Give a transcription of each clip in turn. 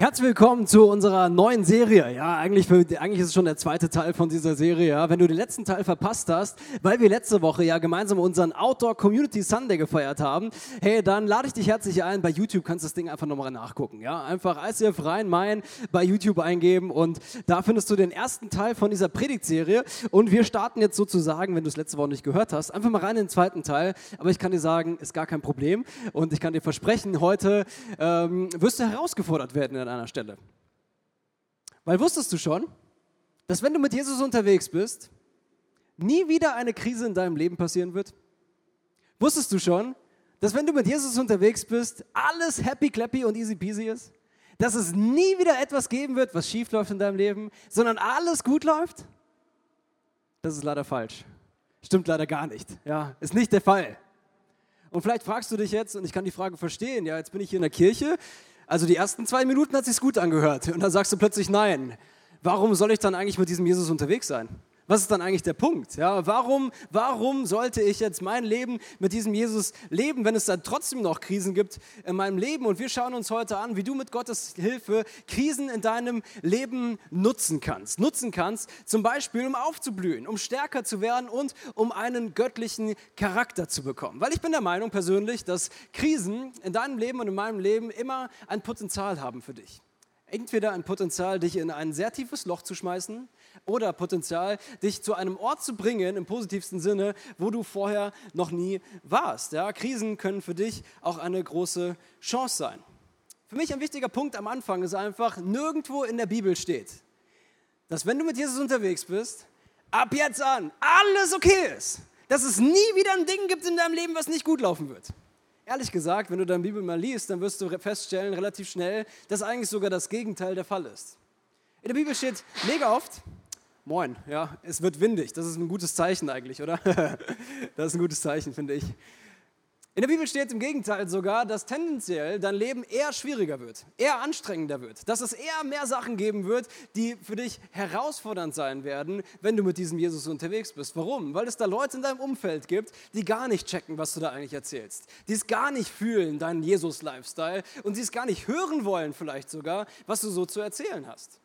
Herzlich willkommen zu unserer neuen Serie. Ja, eigentlich, für, eigentlich ist es schon der zweite Teil von dieser Serie. Ja. Wenn du den letzten Teil verpasst hast, weil wir letzte Woche ja gemeinsam unseren Outdoor Community Sunday gefeiert haben, hey, dann lade ich dich herzlich ein. Bei YouTube kannst du das Ding einfach nochmal nachgucken. Ja, einfach ICF Rhein-Main bei YouTube eingeben und da findest du den ersten Teil von dieser Predigtserie. Und wir starten jetzt sozusagen, wenn du es letzte Woche nicht gehört hast, einfach mal rein in den zweiten Teil. Aber ich kann dir sagen, ist gar kein Problem. Und ich kann dir versprechen, heute ähm, wirst du herausgefordert werden an einer Stelle. Weil wusstest du schon, dass wenn du mit Jesus unterwegs bist, nie wieder eine Krise in deinem Leben passieren wird? Wusstest du schon, dass wenn du mit Jesus unterwegs bist, alles happy, clappy und easy peasy ist? Dass es nie wieder etwas geben wird, was schief läuft in deinem Leben, sondern alles gut läuft? Das ist leider falsch. Stimmt leider gar nicht. Ja, ist nicht der Fall. Und vielleicht fragst du dich jetzt, und ich kann die Frage verstehen, ja, jetzt bin ich hier in der Kirche, also die ersten zwei Minuten hat sich's gut angehört und dann sagst du plötzlich nein. Warum soll ich dann eigentlich mit diesem Jesus unterwegs sein? Was ist dann eigentlich der Punkt? Ja, warum, warum sollte ich jetzt mein Leben mit diesem Jesus leben, wenn es dann trotzdem noch Krisen gibt in meinem Leben? Und wir schauen uns heute an, wie du mit Gottes Hilfe Krisen in deinem Leben nutzen kannst. Nutzen kannst, zum Beispiel, um aufzublühen, um stärker zu werden und um einen göttlichen Charakter zu bekommen. Weil ich bin der Meinung persönlich, dass Krisen in deinem Leben und in meinem Leben immer ein Potenzial haben für dich entweder ein Potenzial, dich in ein sehr tiefes Loch zu schmeißen oder Potenzial, dich zu einem Ort zu bringen, im positivsten Sinne, wo du vorher noch nie warst. Ja, Krisen können für dich auch eine große Chance sein. Für mich ein wichtiger Punkt am Anfang ist einfach, nirgendwo in der Bibel steht, dass wenn du mit Jesus unterwegs bist, ab jetzt an alles okay ist. Dass es nie wieder ein Ding gibt in deinem Leben, was nicht gut laufen wird. Ehrlich gesagt, wenn du deine Bibel mal liest, dann wirst du feststellen, relativ schnell, dass eigentlich sogar das Gegenteil der Fall ist. In der Bibel steht mega oft, moin, ja, es wird windig. Das ist ein gutes Zeichen eigentlich, oder? das ist ein gutes Zeichen, finde ich. In der Bibel steht im Gegenteil sogar, dass tendenziell dein Leben eher schwieriger wird, eher anstrengender wird, dass es eher mehr Sachen geben wird, die für dich herausfordernd sein werden, wenn du mit diesem Jesus unterwegs bist. Warum? Weil es da Leute in deinem Umfeld gibt, die gar nicht checken, was du da eigentlich erzählst, die es gar nicht fühlen, deinen Jesus-Lifestyle und die es gar nicht hören wollen vielleicht sogar, was du so zu erzählen hast.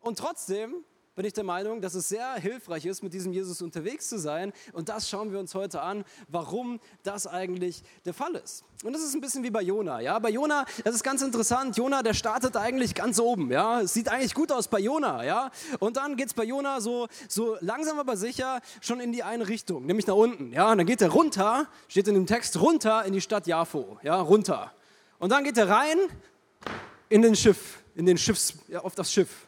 Und trotzdem bin ich der Meinung, dass es sehr hilfreich ist, mit diesem Jesus unterwegs zu sein. Und das schauen wir uns heute an, warum das eigentlich der Fall ist. Und das ist ein bisschen wie bei Jona. Ja? Bei Jona, das ist ganz interessant. Jona, der startet eigentlich ganz oben. Ja? Es sieht eigentlich gut aus bei Jona. Ja? Und dann geht es bei Jona so, so langsam aber sicher schon in die eine Richtung, nämlich nach unten. Ja? Und dann geht er runter, steht in dem Text, runter in die Stadt Jafo. Ja? Runter. Und dann geht er rein in den Schiff, in den Schiffs, ja, auf das Schiff,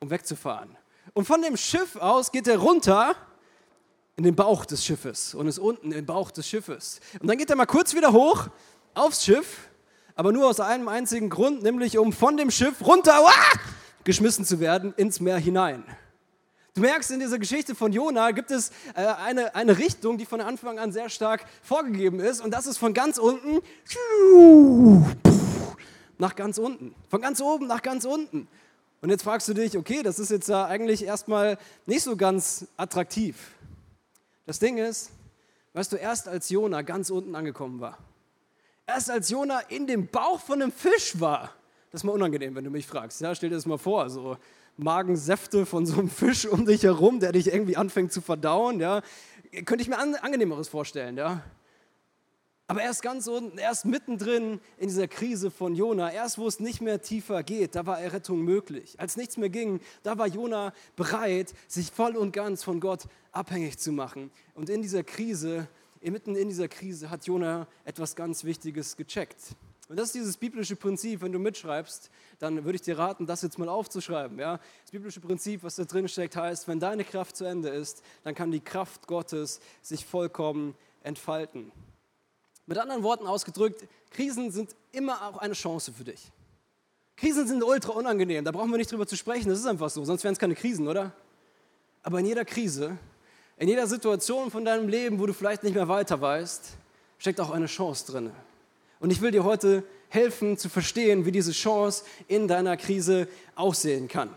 um wegzufahren. Und von dem Schiff aus geht er runter in den Bauch des Schiffes und ist unten im Bauch des Schiffes. Und dann geht er mal kurz wieder hoch aufs Schiff, aber nur aus einem einzigen Grund, nämlich um von dem Schiff runter uah, geschmissen zu werden ins Meer hinein. Du merkst, in dieser Geschichte von Jona gibt es äh, eine, eine Richtung, die von Anfang an sehr stark vorgegeben ist. Und das ist von ganz unten nach ganz unten. Von ganz oben nach ganz unten. Und jetzt fragst du dich, okay, das ist jetzt eigentlich erstmal nicht so ganz attraktiv. Das Ding ist, weißt du, erst als Jona ganz unten angekommen war, erst als Jona in dem Bauch von einem Fisch war, das ist mal unangenehm, wenn du mich fragst. Ja, stell dir das mal vor, so Magensäfte von so einem Fisch um dich herum, der dich irgendwie anfängt zu verdauen. Ja, könnte ich mir an, angenehmeres vorstellen. Ja, aber erst ganz unten, erst mittendrin in dieser Krise von Jona, erst wo es nicht mehr tiefer geht, da war Errettung möglich. Als nichts mehr ging, da war Jona bereit, sich voll und ganz von Gott abhängig zu machen. Und in dieser Krise, mitten in dieser Krise, hat Jona etwas ganz Wichtiges gecheckt. Und das ist dieses biblische Prinzip, wenn du mitschreibst, dann würde ich dir raten, das jetzt mal aufzuschreiben. Ja? Das biblische Prinzip, was da drin steckt, heißt, wenn deine Kraft zu Ende ist, dann kann die Kraft Gottes sich vollkommen entfalten. Mit anderen Worten ausgedrückt, Krisen sind immer auch eine Chance für dich. Krisen sind ultra unangenehm, da brauchen wir nicht drüber zu sprechen, das ist einfach so, sonst wären es keine Krisen, oder? Aber in jeder Krise, in jeder Situation von deinem Leben, wo du vielleicht nicht mehr weiter weißt, steckt auch eine Chance drin. Und ich will dir heute helfen zu verstehen, wie diese Chance in deiner Krise aussehen kann.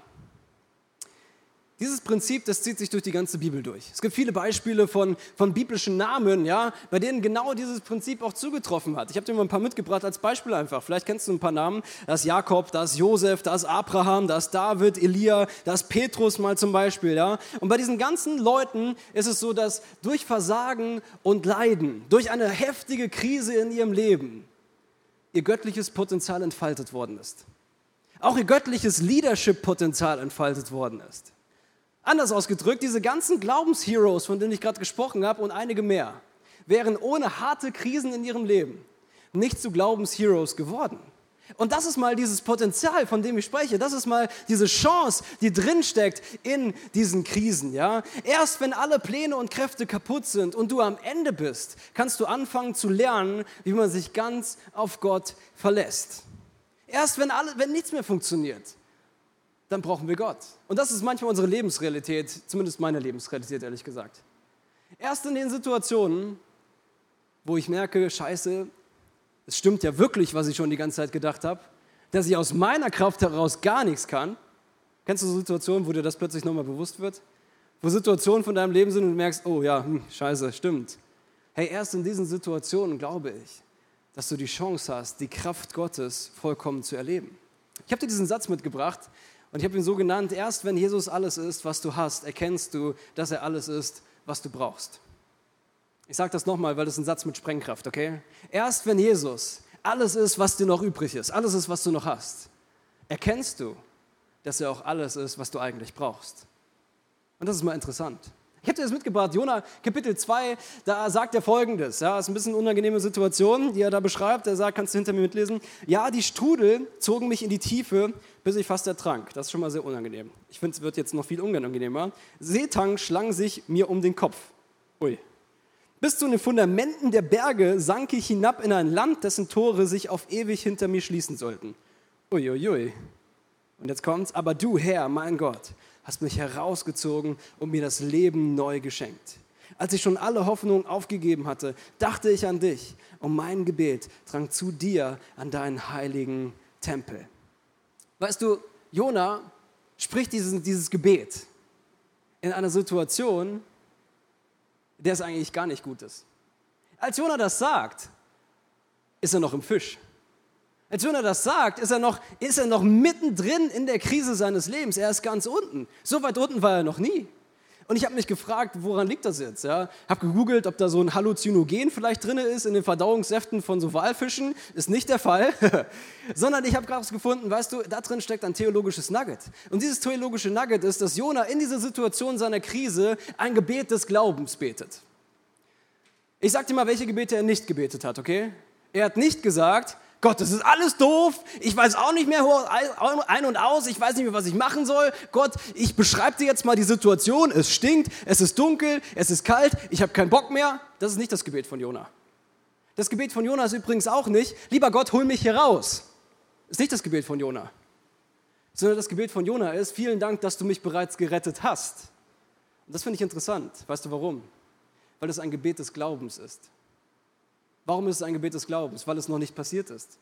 Dieses Prinzip, das zieht sich durch die ganze Bibel durch. Es gibt viele Beispiele von, von biblischen Namen, ja, bei denen genau dieses Prinzip auch zugetroffen hat. Ich habe dir mal ein paar mitgebracht als Beispiel einfach. Vielleicht kennst du ein paar Namen. Da ist Jakob, da ist Josef, da ist Abraham, da ist David, Elia, da ist Petrus mal zum Beispiel. Ja. Und bei diesen ganzen Leuten ist es so, dass durch Versagen und Leiden, durch eine heftige Krise in ihrem Leben, ihr göttliches Potenzial entfaltet worden ist. Auch ihr göttliches Leadership-Potenzial entfaltet worden ist. Anders ausgedrückt, diese ganzen Glaubensheroes, von denen ich gerade gesprochen habe und einige mehr, wären ohne harte Krisen in ihrem Leben nicht zu Glaubensheroes geworden. Und das ist mal dieses Potenzial, von dem ich spreche. Das ist mal diese Chance, die drinsteckt in diesen Krisen. Ja? Erst wenn alle Pläne und Kräfte kaputt sind und du am Ende bist, kannst du anfangen zu lernen, wie man sich ganz auf Gott verlässt. Erst wenn, alle, wenn nichts mehr funktioniert, dann brauchen wir Gott. Und das ist manchmal unsere Lebensrealität, zumindest meine Lebensrealität, ehrlich gesagt. Erst in den Situationen, wo ich merke, scheiße, es stimmt ja wirklich, was ich schon die ganze Zeit gedacht habe, dass ich aus meiner Kraft heraus gar nichts kann. Kennst du so Situationen, wo dir das plötzlich nochmal bewusst wird? Wo Situationen von deinem Leben sind und du merkst, oh ja, hm, scheiße, stimmt. Hey, erst in diesen Situationen glaube ich, dass du die Chance hast, die Kraft Gottes vollkommen zu erleben. Ich habe dir diesen Satz mitgebracht, und ich habe ihn so genannt, erst wenn Jesus alles ist, was du hast, erkennst du, dass er alles ist, was du brauchst. Ich sage das nochmal, weil das ist ein Satz mit Sprengkraft, okay? Erst wenn Jesus alles ist, was dir noch übrig ist, alles ist, was du noch hast, erkennst du, dass er auch alles ist, was du eigentlich brauchst. Und das ist mal interessant. Ich dir das mitgebracht, Jona Kapitel 2, da sagt er folgendes, ja, ist ein bisschen eine unangenehme Situation, die er da beschreibt. Er sagt, kannst du hinter mir mitlesen? Ja, die Strudel zogen mich in die Tiefe, bis ich fast ertrank. Das ist schon mal sehr unangenehm. Ich finde, es wird jetzt noch viel unangenehmer. Seetang schlang sich mir um den Kopf. Ui. Bis zu den Fundamenten der Berge sank ich hinab in ein Land, dessen Tore sich auf ewig hinter mir schließen sollten. Uiuiui. Ui, ui. Und jetzt kommt's, aber du Herr, mein Gott, hast mich herausgezogen und mir das Leben neu geschenkt. Als ich schon alle Hoffnung aufgegeben hatte, dachte ich an dich und mein Gebet drang zu dir an deinen heiligen Tempel. Weißt du, Jona spricht dieses, dieses Gebet in einer Situation, der es eigentlich gar nicht gut ist. Als Jona das sagt, ist er noch im Fisch. Als wenn er das sagt, ist er, noch, ist er noch mittendrin in der Krise seines Lebens. Er ist ganz unten. So weit unten war er noch nie. Und ich habe mich gefragt, woran liegt das jetzt? Ja? Habe gegoogelt, ob da so ein Halluzinogen vielleicht drin ist in den Verdauungssäften von so Walfischen. Ist nicht der Fall. Sondern ich habe gerade gefunden, weißt du, da drin steckt ein theologisches Nugget. Und dieses theologische Nugget ist, dass Jona in dieser Situation seiner Krise ein Gebet des Glaubens betet. Ich sag dir mal, welche Gebete er nicht gebetet hat, okay? Er hat nicht gesagt, Gott, das ist alles doof. Ich weiß auch nicht mehr ein und aus. Ich weiß nicht mehr, was ich machen soll. Gott, ich beschreibe dir jetzt mal die Situation. Es stinkt, es ist dunkel, es ist kalt, ich habe keinen Bock mehr. Das ist nicht das Gebet von Jona. Das Gebet von Jona ist übrigens auch nicht, lieber Gott, hol mich hier raus. Ist nicht das Gebet von Jona. Sondern das Gebet von Jona ist, vielen Dank, dass du mich bereits gerettet hast. Und das finde ich interessant. Weißt du warum? Weil es ein Gebet des Glaubens ist. Warum ist es ein Gebet des Glaubens? Weil es noch nicht passiert ist.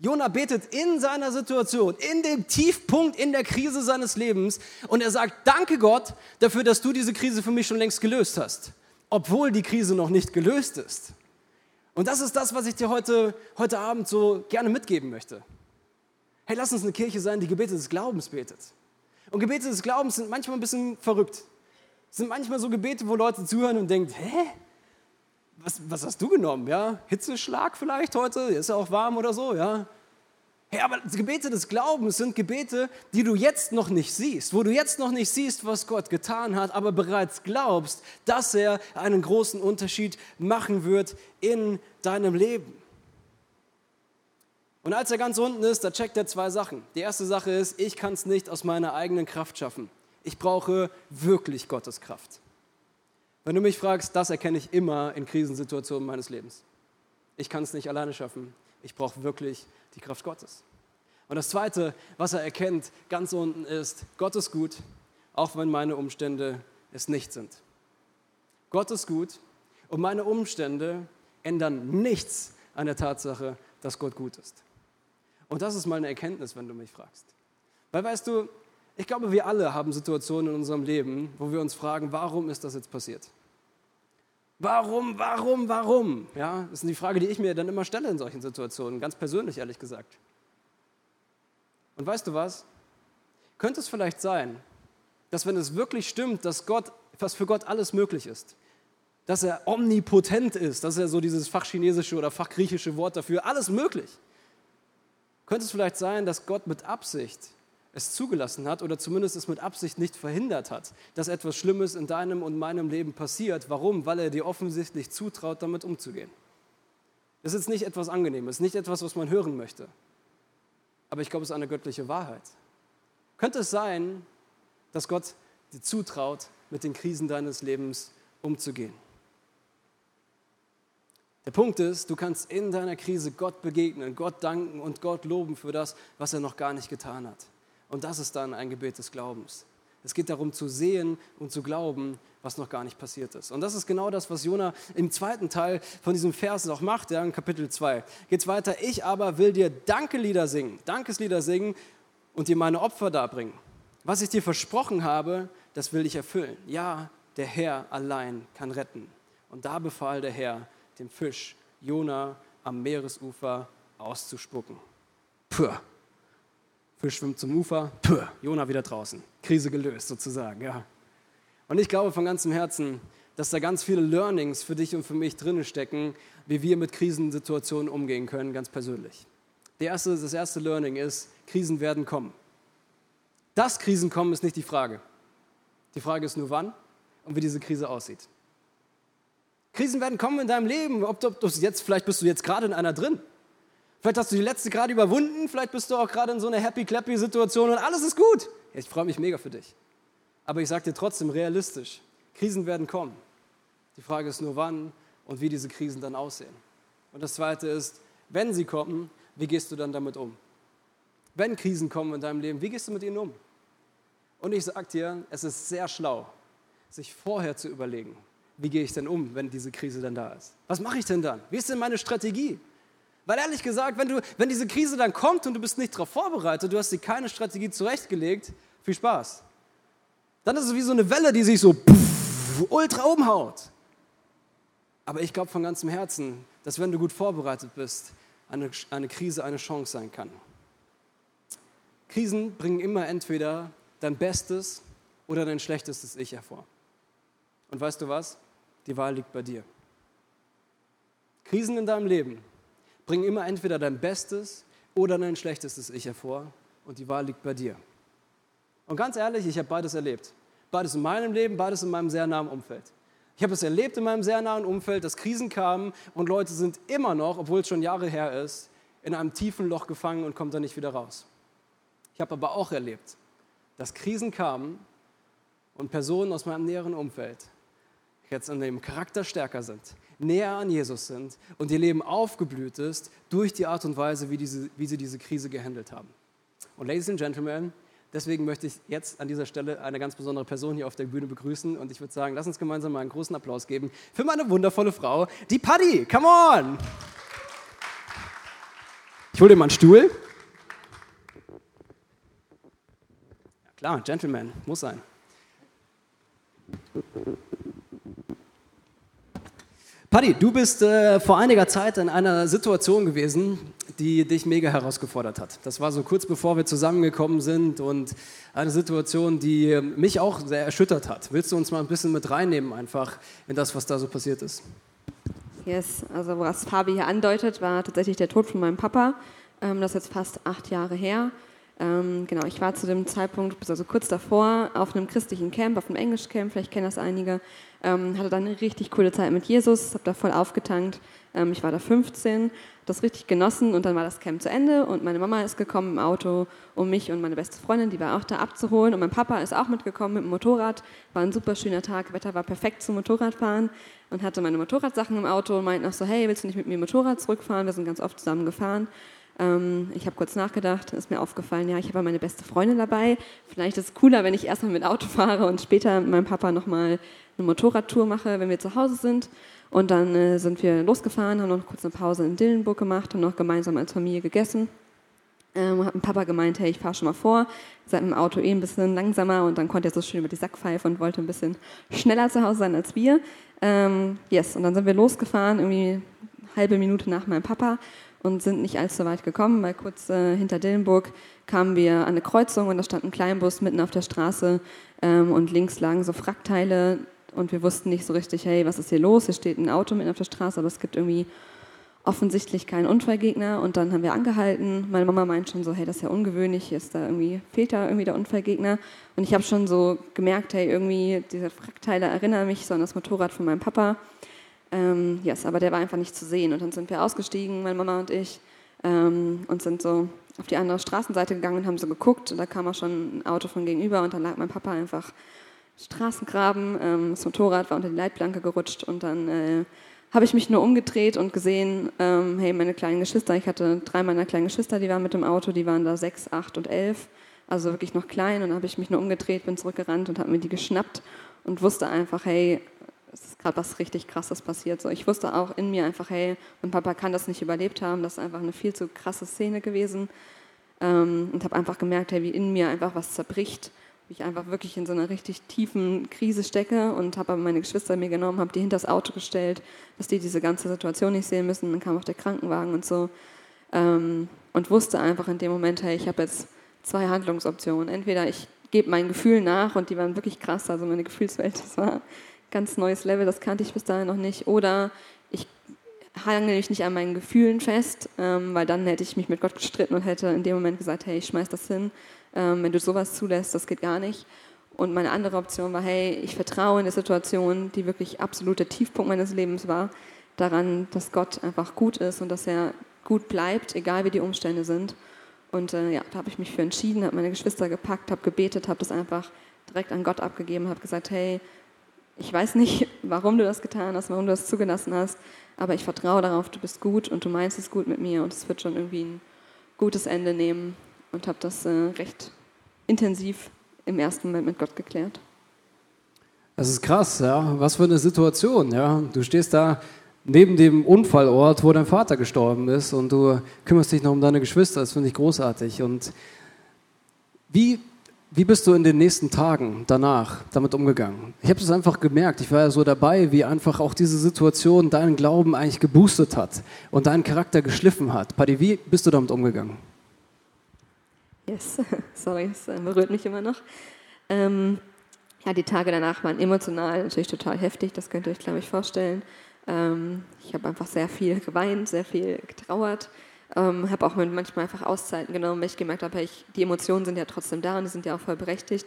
Jona betet in seiner Situation, in dem Tiefpunkt in der Krise seines Lebens und er sagt, danke Gott dafür, dass du diese Krise für mich schon längst gelöst hast, obwohl die Krise noch nicht gelöst ist. Und das ist das, was ich dir heute, heute Abend so gerne mitgeben möchte. Hey, lass uns eine Kirche sein, die Gebete des Glaubens betet. Und Gebete des Glaubens sind manchmal ein bisschen verrückt. Es sind manchmal so Gebete, wo Leute zuhören und denken, hä? Was, was hast du genommen? Ja? Hitzeschlag vielleicht heute? Ist ja auch warm oder so, ja? Hey, aber Gebete des Glaubens sind Gebete, die du jetzt noch nicht siehst, wo du jetzt noch nicht siehst, was Gott getan hat, aber bereits glaubst, dass er einen großen Unterschied machen wird in deinem Leben. Und als er ganz unten ist, da checkt er zwei Sachen. Die erste Sache ist, ich kann es nicht aus meiner eigenen Kraft schaffen. Ich brauche wirklich Gottes Kraft. Wenn du mich fragst, das erkenne ich immer in Krisensituationen meines Lebens. Ich kann es nicht alleine schaffen. Ich brauche wirklich die Kraft Gottes. Und das Zweite, was er erkennt, ganz unten ist, Gott ist gut, auch wenn meine Umstände es nicht sind. Gott ist gut und meine Umstände ändern nichts an der Tatsache, dass Gott gut ist. Und das ist meine Erkenntnis, wenn du mich fragst. Weil weißt du, Ich glaube, wir alle haben Situationen in unserem Leben, wo wir uns fragen, warum ist das jetzt passiert? Warum, warum, warum? Ja, das ist die Frage, die ich mir dann immer stelle in solchen Situationen, ganz persönlich ehrlich gesagt. Und weißt du was? Könnte es vielleicht sein, dass wenn es wirklich stimmt, dass Gott, was für Gott alles möglich ist, dass er omnipotent ist, das ist ja so dieses fachchinesische oder fachgriechische Wort dafür, alles möglich. Könnte es vielleicht sein, dass Gott mit Absicht es zugelassen hat oder zumindest es mit Absicht nicht verhindert hat, dass etwas Schlimmes in deinem und meinem Leben passiert. Warum? Weil er dir offensichtlich zutraut, damit umzugehen. Das ist nicht etwas Angenehmes, nicht etwas, was man hören möchte. Aber ich glaube, es ist eine göttliche Wahrheit. Könnte es sein, dass Gott dir zutraut, mit den Krisen deines Lebens umzugehen? Der Punkt ist, du kannst in deiner Krise Gott begegnen, Gott danken und Gott loben für das, was er noch gar nicht getan hat. Und das ist dann ein Gebet des Glaubens. Es geht darum zu sehen und zu glauben, was noch gar nicht passiert ist. Und das ist genau das, was Jona im zweiten Teil von diesem Vers auch macht, ja, in Kapitel 2. Geht es weiter, ich aber will dir Dankelieder singen, Dankeslieder singen und dir meine Opfer darbringen. Was ich dir versprochen habe, das will ich erfüllen. Ja, der Herr allein kann retten. Und da befahl der Herr dem Fisch, Jona am Meeresufer auszuspucken. Puh. Fisch schwimmt zum Ufer, Puh, Jona wieder draußen. Krise gelöst sozusagen, ja. Und ich glaube von ganzem Herzen, dass da ganz viele Learnings für dich und für mich drin stecken, wie wir mit Krisensituationen umgehen können, ganz persönlich. Erste, das erste Learning ist, Krisen werden kommen. Dass Krisen kommen, ist nicht die Frage. Die Frage ist nur wann und wie diese Krise aussieht. Krisen werden kommen in deinem Leben, ob du, ob du jetzt, vielleicht bist du jetzt gerade in einer drin. Vielleicht hast du die letzte gerade überwunden, vielleicht bist du auch gerade in so einer happy-clappy-Situation und alles ist gut. Ich freue mich mega für dich. Aber ich sage dir trotzdem realistisch, Krisen werden kommen. Die Frage ist nur wann und wie diese Krisen dann aussehen. Und das Zweite ist, wenn sie kommen, wie gehst du dann damit um? Wenn Krisen kommen in deinem Leben, wie gehst du mit ihnen um? Und ich sage dir, es ist sehr schlau, sich vorher zu überlegen, wie gehe ich denn um, wenn diese Krise dann da ist? Was mache ich denn dann? Wie ist denn meine Strategie? Weil ehrlich gesagt, wenn, du, wenn diese Krise dann kommt und du bist nicht darauf vorbereitet, du hast dir keine Strategie zurechtgelegt, viel Spaß. Dann ist es wie so eine Welle, die sich so puff, ultra umhaut. Aber ich glaube von ganzem Herzen, dass wenn du gut vorbereitet bist, eine, eine Krise eine Chance sein kann. Krisen bringen immer entweder dein bestes oder dein schlechtestes Ich hervor. Und weißt du was? Die Wahl liegt bei dir. Krisen in deinem Leben bringen immer entweder dein bestes oder dein schlechtestes Ich hervor und die Wahl liegt bei dir. Und ganz ehrlich, ich habe beides erlebt. Beides in meinem Leben, beides in meinem sehr nahen Umfeld. Ich habe es erlebt in meinem sehr nahen Umfeld, dass Krisen kamen und Leute sind immer noch, obwohl es schon Jahre her ist, in einem tiefen Loch gefangen und kommen da nicht wieder raus. Ich habe aber auch erlebt, dass Krisen kamen und Personen aus meinem näheren Umfeld jetzt in dem Charakter stärker sind, näher an Jesus sind und ihr Leben aufgeblüht ist durch die Art und Weise, wie, diese, wie sie diese Krise gehandelt haben. Und Ladies and Gentlemen, deswegen möchte ich jetzt an dieser Stelle eine ganz besondere Person hier auf der Bühne begrüßen und ich würde sagen, lass uns gemeinsam mal einen großen Applaus geben für meine wundervolle Frau, die Paddy. Come on! Ich hole dir mal einen Stuhl. Ja, klar, Gentleman, muss sein. Paddy, du bist äh, vor einiger Zeit in einer Situation gewesen, die dich mega herausgefordert hat. Das war so kurz bevor wir zusammengekommen sind und eine Situation, die mich auch sehr erschüttert hat. Willst du uns mal ein bisschen mit reinnehmen einfach in das, was da so passiert ist? Yes, also was Fabi hier andeutet, war tatsächlich der Tod von meinem Papa. Ähm, das ist jetzt fast acht Jahre her. Ähm, genau, ich war zu dem Zeitpunkt, also kurz davor, auf einem christlichen Camp, auf einem Englischcamp, vielleicht kennen das einige. Ähm, hatte dann eine richtig coole Zeit mit Jesus, habe da voll aufgetankt. Ähm, ich war da 15, das richtig genossen und dann war das Camp zu Ende und meine Mama ist gekommen im Auto, um mich und meine beste Freundin, die war auch da abzuholen und mein Papa ist auch mitgekommen mit dem Motorrad. War ein super schöner Tag, Wetter war perfekt zum Motorradfahren und hatte meine Motorradsachen im Auto und meinte noch so, hey, willst du nicht mit mir Motorrad zurückfahren? Wir sind ganz oft zusammen gefahren. Ähm, ich habe kurz nachgedacht, ist mir aufgefallen, ja, ich habe meine beste Freundin dabei. Vielleicht ist es cooler, wenn ich erstmal mit Auto fahre und später mit meinem Papa nochmal eine Motorradtour mache, wenn wir zu Hause sind. Und dann äh, sind wir losgefahren, haben noch kurz eine Pause in Dillenburg gemacht, haben noch gemeinsam als Familie gegessen. Ähm, hat mein Papa gemeint, hey, ich fahre schon mal vor, seid im Auto eh ein bisschen langsamer und dann konnte er so schön über die Sackpfeife und wollte ein bisschen schneller zu Hause sein als wir. Ähm, yes, und dann sind wir losgefahren, irgendwie halbe Minute nach meinem Papa und sind nicht allzu weit gekommen, weil kurz äh, hinter Dillenburg kamen wir an eine Kreuzung und da stand ein Kleinbus mitten auf der Straße ähm, und links lagen so Frackteile und wir wussten nicht so richtig, hey, was ist hier los? Hier steht ein Auto mitten auf der Straße, aber es gibt irgendwie offensichtlich keinen Unfallgegner und dann haben wir angehalten. Meine Mama meint schon so, hey, das ist ja ungewöhnlich, hier ist da irgendwie, fehlt da irgendwie der Unfallgegner. Und ich habe schon so gemerkt, hey, irgendwie diese Frackteile erinnern mich so an das Motorrad von meinem Papa. Ähm, yes, aber der war einfach nicht zu sehen. Und dann sind wir ausgestiegen, meine Mama und ich, ähm, und sind so auf die andere Straßenseite gegangen und haben so geguckt. Und da kam auch schon ein Auto von gegenüber und dann lag mein Papa einfach Straßengraben. Ähm, das Motorrad war unter die Leitplanke gerutscht und dann äh, habe ich mich nur umgedreht und gesehen, ähm, hey, meine kleinen Geschwister, ich hatte drei meiner kleinen Geschwister, die waren mit dem Auto, die waren da sechs, acht und elf, also wirklich noch klein. Und dann habe ich mich nur umgedreht, bin zurückgerannt und habe mir die geschnappt und wusste einfach, hey, es ist gerade was richtig Krasses passiert. So, ich wusste auch in mir einfach, hey, mein Papa kann das nicht überlebt haben, das ist einfach eine viel zu krasse Szene gewesen. Ähm, und habe einfach gemerkt, hey, wie in mir einfach was zerbricht wie ich einfach wirklich in so einer richtig tiefen Krise stecke und habe aber meine Geschwister mir genommen, habe die hinter das Auto gestellt, dass die diese ganze Situation nicht sehen müssen. Dann kam auch der Krankenwagen und so. Ähm, und wusste einfach in dem Moment, hey, ich habe jetzt zwei Handlungsoptionen. Entweder ich gebe meinen Gefühlen nach und die waren wirklich krass, also meine Gefühlswelt, das war ganz neues Level, das kannte ich bis dahin noch nicht. Oder ich hange mich nicht an meinen Gefühlen fest, ähm, weil dann hätte ich mich mit Gott gestritten und hätte in dem Moment gesagt, hey, ich schmeiß das hin ähm, wenn du sowas zulässt, das geht gar nicht. Und meine andere Option war, hey, ich vertraue in der Situation, die wirklich absolut der Tiefpunkt meines Lebens war, daran, dass Gott einfach gut ist und dass er gut bleibt, egal wie die Umstände sind. Und äh, ja, da habe ich mich für entschieden, habe meine Geschwister gepackt, habe gebetet, habe das einfach direkt an Gott abgegeben, habe gesagt, hey, ich weiß nicht, warum du das getan hast, warum du das zugelassen hast, aber ich vertraue darauf, du bist gut und du meinst es gut mit mir und es wird schon irgendwie ein gutes Ende nehmen und habe das äh, recht intensiv im ersten Moment mit Gott geklärt. Das ist krass, ja. Was für eine Situation, ja. Du stehst da neben dem Unfallort, wo dein Vater gestorben ist und du kümmerst dich noch um deine Geschwister. Das finde ich großartig. Und wie, wie bist du in den nächsten Tagen danach damit umgegangen? Ich habe das einfach gemerkt. Ich war ja so dabei, wie einfach auch diese Situation deinen Glauben eigentlich geboostet hat und deinen Charakter geschliffen hat. Paddy, wie bist du damit umgegangen? Yes, sorry, es äh, berührt mich immer noch. Ähm, ja, die Tage danach waren emotional natürlich total heftig, das könnt ihr euch, glaube ich, vorstellen. Ähm, ich habe einfach sehr viel geweint, sehr viel getrauert, ähm, habe auch manchmal einfach Auszeiten genommen, weil ich gemerkt habe, die Emotionen sind ja trotzdem da und die sind ja auch voll berechtigt.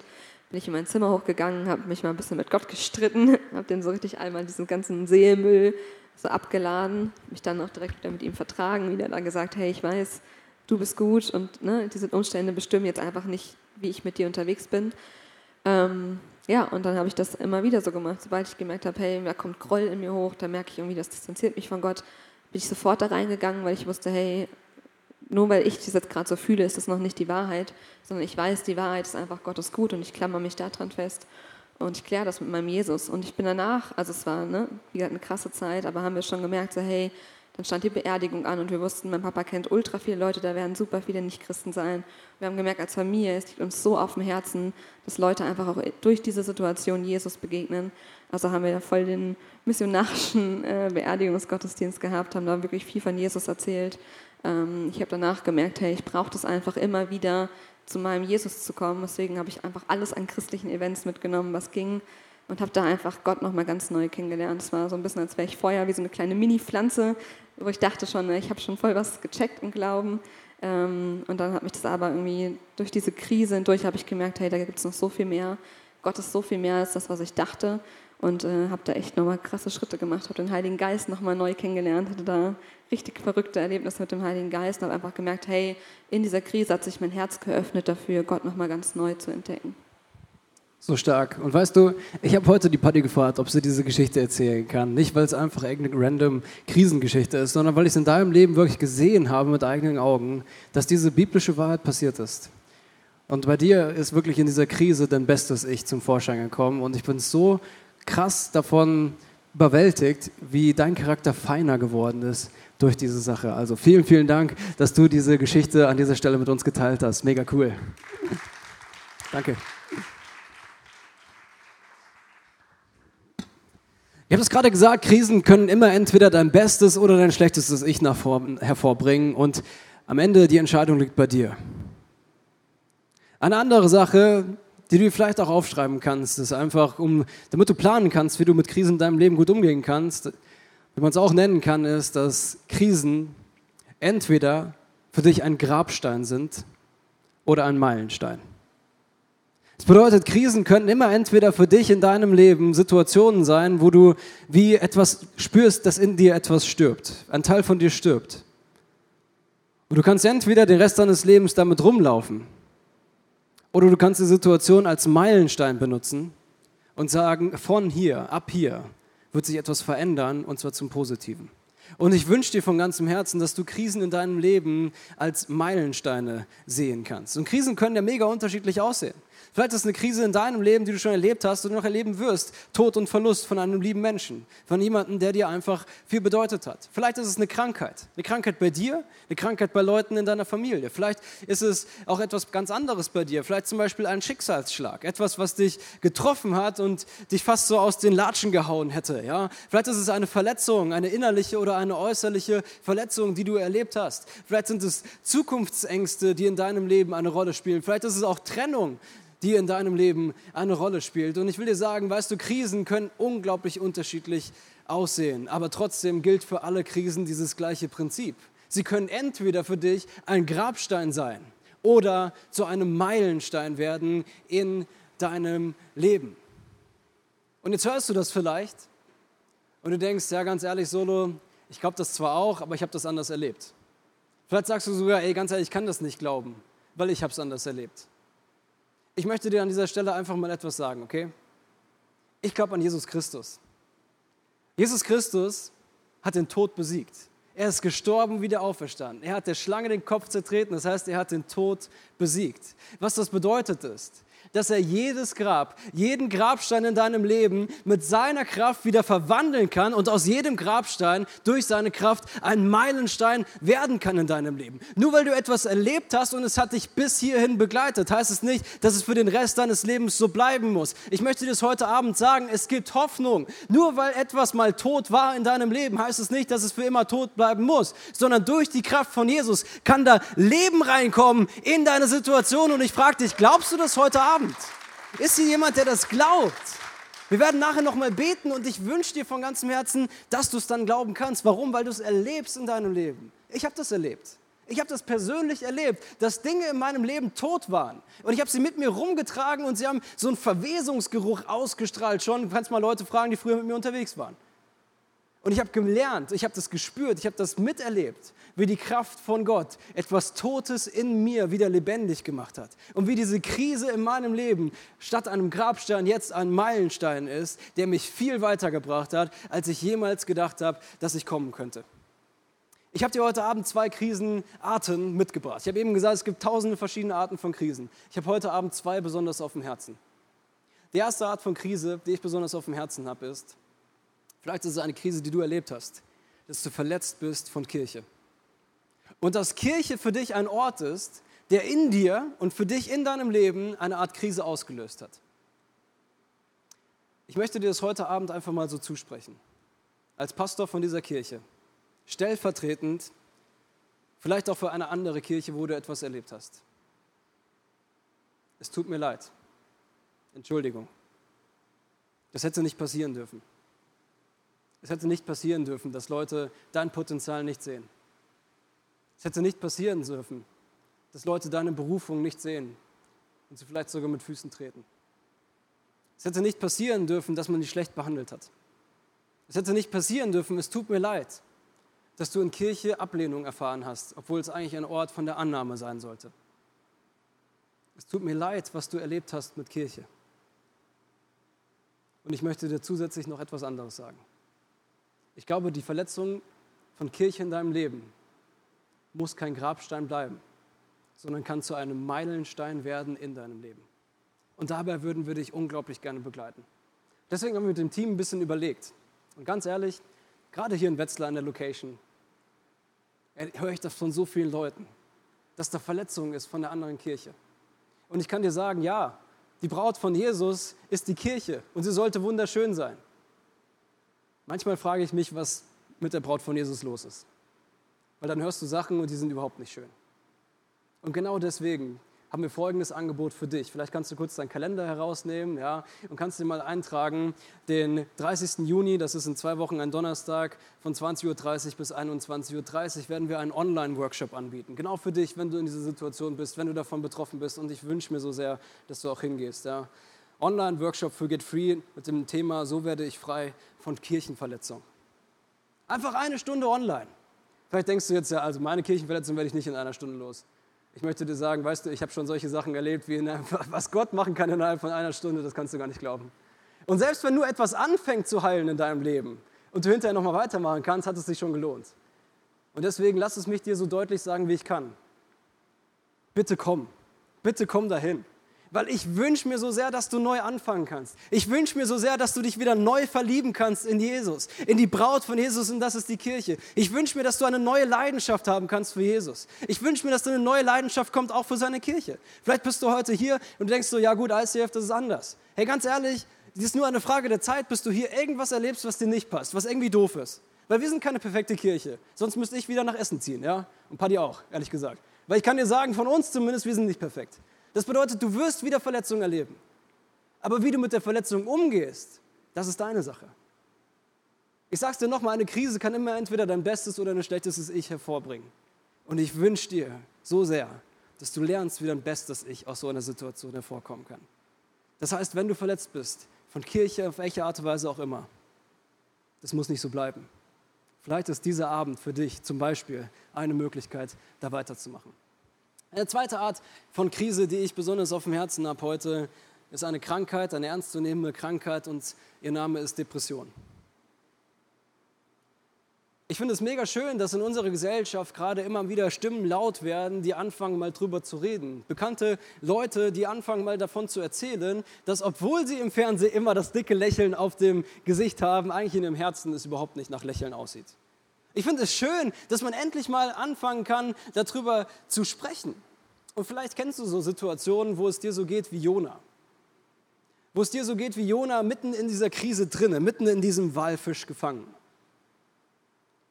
Bin ich in mein Zimmer hochgegangen, habe mich mal ein bisschen mit Gott gestritten, habe den so richtig einmal diesen ganzen Seelmüll so abgeladen, mich dann auch direkt wieder mit ihm vertragen, wieder da gesagt, hey, ich weiß, du bist gut und ne, diese Umstände bestimmen jetzt einfach nicht, wie ich mit dir unterwegs bin. Ähm, ja, und dann habe ich das immer wieder so gemacht. Sobald ich gemerkt habe, hey, da kommt Groll in mir hoch, da merke ich irgendwie, das distanziert mich von Gott, bin ich sofort da reingegangen, weil ich wusste, hey, nur weil ich das jetzt gerade so fühle, ist das noch nicht die Wahrheit, sondern ich weiß, die Wahrheit ist einfach Gottes gut und ich klammer mich daran fest und ich kläre das mit meinem Jesus. Und ich bin danach, also es war, ne, wie gesagt, eine krasse Zeit, aber haben wir schon gemerkt, so, hey, dann stand die Beerdigung an und wir wussten, mein Papa kennt ultra viele Leute, da werden super viele Nicht-Christen sein. Wir haben gemerkt, als Familie, es liegt uns so auf dem Herzen, dass Leute einfach auch durch diese Situation Jesus begegnen. Also haben wir da voll den missionarischen äh, Beerdigungsgottesdienst gehabt, haben da wirklich viel von Jesus erzählt. Ähm, ich habe danach gemerkt, hey, ich brauche das einfach immer wieder, zu meinem Jesus zu kommen. Deswegen habe ich einfach alles an christlichen Events mitgenommen, was ging und habe da einfach Gott nochmal ganz neu kennengelernt. Es war so ein bisschen, als wäre ich vorher wie so eine kleine Mini-Pflanze, wo ich dachte schon, ne, ich habe schon voll was gecheckt im Glauben. Ähm, und dann hat mich das aber irgendwie durch diese Krise hindurch habe ich gemerkt, hey, da gibt es noch so viel mehr. Gott ist so viel mehr als das, was ich dachte. Und äh, habe da echt nochmal krasse Schritte gemacht, habe den Heiligen Geist nochmal neu kennengelernt, hatte da richtig verrückte Erlebnisse mit dem Heiligen Geist und habe einfach gemerkt, hey, in dieser Krise hat sich mein Herz geöffnet dafür, Gott nochmal ganz neu zu entdecken. So stark. Und weißt du, ich habe heute die Patty gefragt, ob sie diese Geschichte erzählen kann. Nicht, weil es einfach irgendeine random Krisengeschichte ist, sondern weil ich es in deinem Leben wirklich gesehen habe mit eigenen Augen, dass diese biblische Wahrheit passiert ist. Und bei dir ist wirklich in dieser Krise dein bestes Ich zum Vorschein gekommen. Und ich bin so krass davon überwältigt, wie dein Charakter feiner geworden ist durch diese Sache. Also vielen, vielen Dank, dass du diese Geschichte an dieser Stelle mit uns geteilt hast. Mega cool. Danke. Ich habe es gerade gesagt, Krisen können immer entweder dein bestes oder dein schlechtestes Ich vor, hervorbringen und am Ende die Entscheidung liegt bei dir. Eine andere Sache, die du vielleicht auch aufschreiben kannst, ist einfach, um, damit du planen kannst, wie du mit Krisen in deinem Leben gut umgehen kannst, wie man es auch nennen kann, ist, dass Krisen entweder für dich ein Grabstein sind oder ein Meilenstein. Das bedeutet, Krisen können immer entweder für dich in deinem Leben Situationen sein, wo du wie etwas spürst, dass in dir etwas stirbt, ein Teil von dir stirbt. Und du kannst entweder den Rest deines Lebens damit rumlaufen oder du kannst die Situation als Meilenstein benutzen und sagen, von hier, ab hier wird sich etwas verändern und zwar zum Positiven. Und ich wünsche dir von ganzem Herzen, dass du Krisen in deinem Leben als Meilensteine sehen kannst. Und Krisen können ja mega unterschiedlich aussehen. Vielleicht ist es eine Krise in deinem Leben, die du schon erlebt hast und noch erleben wirst. Tod und Verlust von einem lieben Menschen, von jemandem, der dir einfach viel bedeutet hat. Vielleicht ist es eine Krankheit. Eine Krankheit bei dir, eine Krankheit bei Leuten in deiner Familie. Vielleicht ist es auch etwas ganz anderes bei dir. Vielleicht zum Beispiel ein Schicksalsschlag. Etwas, was dich getroffen hat und dich fast so aus den Latschen gehauen hätte. Ja? Vielleicht ist es eine Verletzung, eine innerliche oder eine äußerliche Verletzung, die du erlebt hast. Vielleicht sind es Zukunftsängste, die in deinem Leben eine Rolle spielen. Vielleicht ist es auch Trennung, die in deinem Leben eine Rolle spielt. Und ich will dir sagen, weißt du, Krisen können unglaublich unterschiedlich aussehen, aber trotzdem gilt für alle Krisen dieses gleiche Prinzip. Sie können entweder für dich ein Grabstein sein oder zu einem Meilenstein werden in deinem Leben. Und jetzt hörst du das vielleicht und du denkst, ja ganz ehrlich, Solo, ich glaube das zwar auch, aber ich habe das anders erlebt. Vielleicht sagst du sogar, ey ganz ehrlich, ich kann das nicht glauben, weil ich habe es anders erlebt. Ich möchte dir an dieser Stelle einfach mal etwas sagen, okay? Ich glaube an Jesus Christus. Jesus Christus hat den Tod besiegt. Er ist gestorben, wieder auferstanden. Er hat der Schlange den Kopf zertreten, das heißt, er hat den Tod besiegt. Was das bedeutet ist, dass er jedes Grab, jeden Grabstein in deinem Leben mit seiner Kraft wieder verwandeln kann und aus jedem Grabstein durch seine Kraft ein Meilenstein werden kann in deinem Leben. Nur weil du etwas erlebt hast und es hat dich bis hierhin begleitet, heißt es nicht, dass es für den Rest deines Lebens so bleiben muss. Ich möchte dir das heute Abend sagen, es gibt Hoffnung. Nur weil etwas mal tot war in deinem Leben, heißt es nicht, dass es für immer tot bleiben muss, sondern durch die Kraft von Jesus kann da Leben reinkommen in deine Situation und ich frage dich, glaubst du das heute Abend? Abend? Ist hier jemand, der das glaubt? Wir werden nachher nochmal beten und ich wünsche dir von ganzem Herzen, dass du es dann glauben kannst. Warum? Weil du es erlebst in deinem Leben. Ich habe das erlebt. Ich habe das persönlich erlebt, dass Dinge in meinem Leben tot waren. Und ich habe sie mit mir rumgetragen und sie haben so einen Verwesungsgeruch ausgestrahlt schon. Du kannst mal Leute fragen, die früher mit mir unterwegs waren. Und ich habe gelernt, ich habe das gespürt, ich habe das miterlebt, wie die Kraft von Gott etwas Totes in mir wieder lebendig gemacht hat. Und wie diese Krise in meinem Leben statt einem Grabstein jetzt ein Meilenstein ist, der mich viel weitergebracht hat, als ich jemals gedacht habe, dass ich kommen könnte. Ich habe dir heute Abend zwei Krisenarten mitgebracht. Ich habe eben gesagt, es gibt tausende verschiedene Arten von Krisen. Ich habe heute Abend zwei besonders auf dem Herzen. Die erste Art von Krise, die ich besonders auf dem Herzen habe, ist, Vielleicht ist es eine Krise, die du erlebt hast, dass du verletzt bist von Kirche. Und dass Kirche für dich ein Ort ist, der in dir und für dich in deinem Leben eine Art Krise ausgelöst hat. Ich möchte dir das heute Abend einfach mal so zusprechen. Als Pastor von dieser Kirche, stellvertretend, vielleicht auch für eine andere Kirche, wo du etwas erlebt hast. Es tut mir leid. Entschuldigung. Das hätte nicht passieren dürfen. Es hätte nicht passieren dürfen, dass Leute dein Potenzial nicht sehen. Es hätte nicht passieren dürfen, dass Leute deine Berufung nicht sehen und sie vielleicht sogar mit Füßen treten. Es hätte nicht passieren dürfen, dass man dich schlecht behandelt hat. Es hätte nicht passieren dürfen, es tut mir leid, dass du in Kirche Ablehnung erfahren hast, obwohl es eigentlich ein Ort von der Annahme sein sollte. Es tut mir leid, was du erlebt hast mit Kirche. Und ich möchte dir zusätzlich noch etwas anderes sagen. Ich glaube, die Verletzung von Kirche in deinem Leben muss kein Grabstein bleiben, sondern kann zu einem Meilenstein werden in deinem Leben. Und dabei würden wir dich unglaublich gerne begleiten. Deswegen haben wir mit dem Team ein bisschen überlegt. Und ganz ehrlich, gerade hier in Wetzlar in der Location, höre ich das von so vielen Leuten, dass da Verletzung ist von der anderen Kirche. Und ich kann dir sagen, ja, die Braut von Jesus ist die Kirche und sie sollte wunderschön sein. Manchmal frage ich mich, was mit der Braut von Jesus los ist. Weil dann hörst du Sachen und die sind überhaupt nicht schön. Und genau deswegen haben wir folgendes Angebot für dich. Vielleicht kannst du kurz deinen Kalender herausnehmen ja, und kannst dir mal eintragen, den 30. Juni, das ist in zwei Wochen ein Donnerstag, von 20.30 Uhr bis 21.30 Uhr werden wir einen Online-Workshop anbieten. Genau für dich, wenn du in dieser Situation bist, wenn du davon betroffen bist. Und ich wünsche mir so sehr, dass du auch hingehst. Ja. Online-Workshop für Get Free mit dem Thema So werde ich frei von Kirchenverletzung. Einfach eine Stunde online. Vielleicht denkst du jetzt ja, also meine Kirchenverletzung werde ich nicht in einer Stunde los. Ich möchte dir sagen, weißt du, ich habe schon solche Sachen erlebt, wie der, was Gott machen kann innerhalb von einer Stunde, das kannst du gar nicht glauben. Und selbst wenn nur etwas anfängt zu heilen in deinem Leben und du hinterher nochmal weitermachen kannst, hat es sich schon gelohnt. Und deswegen lass es mich dir so deutlich sagen, wie ich kann. Bitte komm, bitte komm dahin weil ich wünsche mir so sehr, dass du neu anfangen kannst. Ich wünsche mir so sehr, dass du dich wieder neu verlieben kannst in Jesus, in die Braut von Jesus und das ist die Kirche. Ich wünsche mir, dass du eine neue Leidenschaft haben kannst für Jesus. Ich wünsche mir, dass du eine neue Leidenschaft kommt auch für seine Kirche. Vielleicht bist du heute hier und denkst so, ja gut, ICF, das ist anders. Hey, ganz ehrlich, es ist nur eine Frage der Zeit, bis du hier irgendwas erlebst, was dir nicht passt, was irgendwie doof ist. Weil wir sind keine perfekte Kirche. Sonst müsste ich wieder nach Essen ziehen, ja? Und Paddy auch, ehrlich gesagt. Weil ich kann dir sagen, von uns zumindest, wir sind nicht perfekt. Das bedeutet, du wirst wieder Verletzungen erleben. Aber wie du mit der Verletzung umgehst, das ist deine Sache. Ich sag's dir nochmal, eine Krise kann immer entweder dein bestes oder dein schlechtestes Ich hervorbringen. Und ich wünsche dir so sehr, dass du lernst, wie dein bestes Ich aus so einer Situation hervorkommen kann. Das heißt, wenn du verletzt bist, von Kirche auf welche Art und Weise auch immer, das muss nicht so bleiben. Vielleicht ist dieser Abend für dich zum Beispiel eine Möglichkeit, da weiterzumachen. Eine zweite Art von Krise, die ich besonders auf dem Herzen habe heute, ist eine Krankheit, eine ernstzunehmende Krankheit und ihr Name ist Depression. Ich finde es mega schön, dass in unserer Gesellschaft gerade immer wieder Stimmen laut werden, die anfangen mal drüber zu reden. Bekannte Leute, die anfangen mal davon zu erzählen, dass obwohl sie im Fernsehen immer das dicke Lächeln auf dem Gesicht haben, eigentlich in ihrem Herzen es überhaupt nicht nach Lächeln aussieht. Ich finde es schön, dass man endlich mal anfangen kann, darüber zu sprechen. Und vielleicht kennst du so Situationen, wo es dir so geht wie Jona. Wo es dir so geht wie Jona mitten in dieser Krise drinne, mitten in diesem Walfisch gefangen.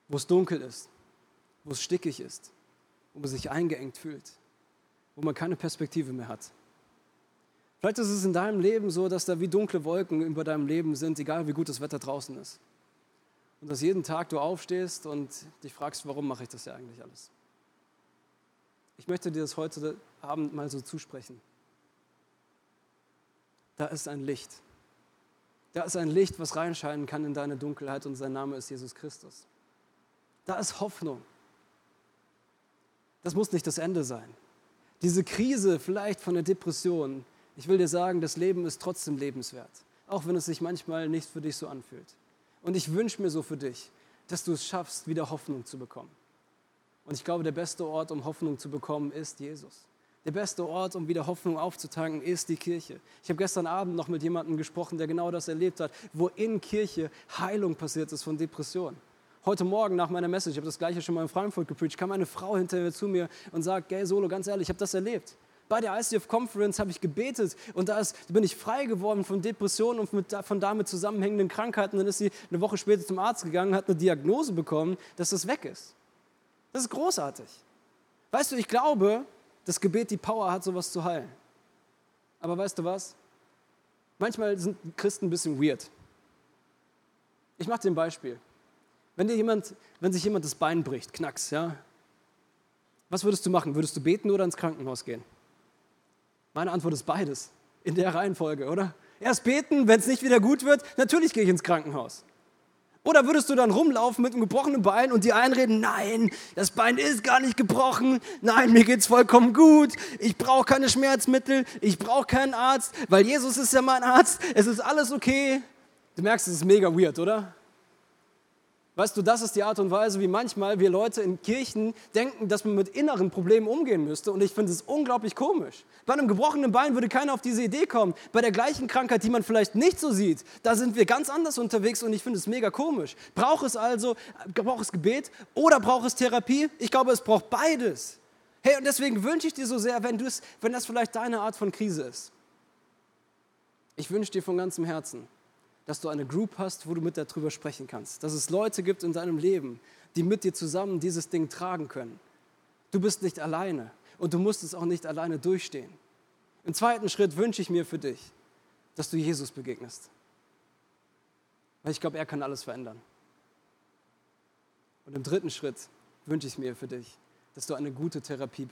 Wo es dunkel ist, wo es stickig ist, wo man sich eingeengt fühlt, wo man keine Perspektive mehr hat. Vielleicht ist es in deinem Leben so, dass da wie dunkle Wolken über deinem Leben sind, egal wie gut das Wetter draußen ist. Und dass jeden Tag du aufstehst und dich fragst, warum mache ich das ja eigentlich alles? Ich möchte dir das heute Abend mal so zusprechen. Da ist ein Licht. Da ist ein Licht, was reinscheinen kann in deine Dunkelheit und sein Name ist Jesus Christus. Da ist Hoffnung. Das muss nicht das Ende sein. Diese Krise vielleicht von der Depression, ich will dir sagen, das Leben ist trotzdem lebenswert, auch wenn es sich manchmal nicht für dich so anfühlt. Und ich wünsche mir so für dich, dass du es schaffst, wieder Hoffnung zu bekommen. Und ich glaube, der beste Ort, um Hoffnung zu bekommen, ist Jesus. Der beste Ort, um wieder Hoffnung aufzutanken, ist die Kirche. Ich habe gestern Abend noch mit jemandem gesprochen, der genau das erlebt hat, wo in Kirche Heilung passiert ist von Depressionen. Heute Morgen nach meiner Message, ich habe das gleiche schon mal in Frankfurt gepreacht, kam eine Frau hinterher zu mir und sagt, gay Solo, ganz ehrlich, ich habe das erlebt. Bei der ICF Conference habe ich gebetet und da ist, bin ich frei geworden von Depressionen und mit, von damit zusammenhängenden Krankheiten. Dann ist sie eine Woche später zum Arzt gegangen, hat eine Diagnose bekommen, dass das weg ist. Das ist großartig. Weißt du, ich glaube, das Gebet die Power hat, sowas zu heilen. Aber weißt du was? Manchmal sind Christen ein bisschen weird. Ich mache dir ein Beispiel. Wenn, dir jemand, wenn sich jemand das Bein bricht, knacks, ja, was würdest du machen? Würdest du beten oder ins Krankenhaus gehen? Meine Antwort ist beides. In der Reihenfolge, oder? Erst beten, wenn es nicht wieder gut wird, natürlich gehe ich ins Krankenhaus. Oder würdest du dann rumlaufen mit einem gebrochenen Bein und dir einreden, nein, das Bein ist gar nicht gebrochen, nein, mir geht es vollkommen gut, ich brauche keine Schmerzmittel, ich brauche keinen Arzt, weil Jesus ist ja mein Arzt, es ist alles okay. Du merkst, es ist mega weird, oder? Weißt du, das ist die Art und Weise, wie manchmal wir Leute in Kirchen denken, dass man mit inneren Problemen umgehen müsste. Und ich finde es unglaublich komisch. Bei einem gebrochenen Bein würde keiner auf diese Idee kommen. Bei der gleichen Krankheit, die man vielleicht nicht so sieht, da sind wir ganz anders unterwegs und ich finde es mega komisch. Braucht es also, braucht es Gebet oder braucht es Therapie? Ich glaube, es braucht beides. Hey, und deswegen wünsche ich dir so sehr, wenn, wenn das vielleicht deine Art von Krise ist. Ich wünsche dir von ganzem Herzen, dass du eine Group hast, wo du mit darüber sprechen kannst. Dass es Leute gibt in deinem Leben, die mit dir zusammen dieses Ding tragen können. Du bist nicht alleine und du musst es auch nicht alleine durchstehen. Im zweiten Schritt wünsche ich mir für dich, dass du Jesus begegnest. Weil ich glaube, er kann alles verändern. Und im dritten Schritt wünsche ich mir für dich, dass du eine gute Therapie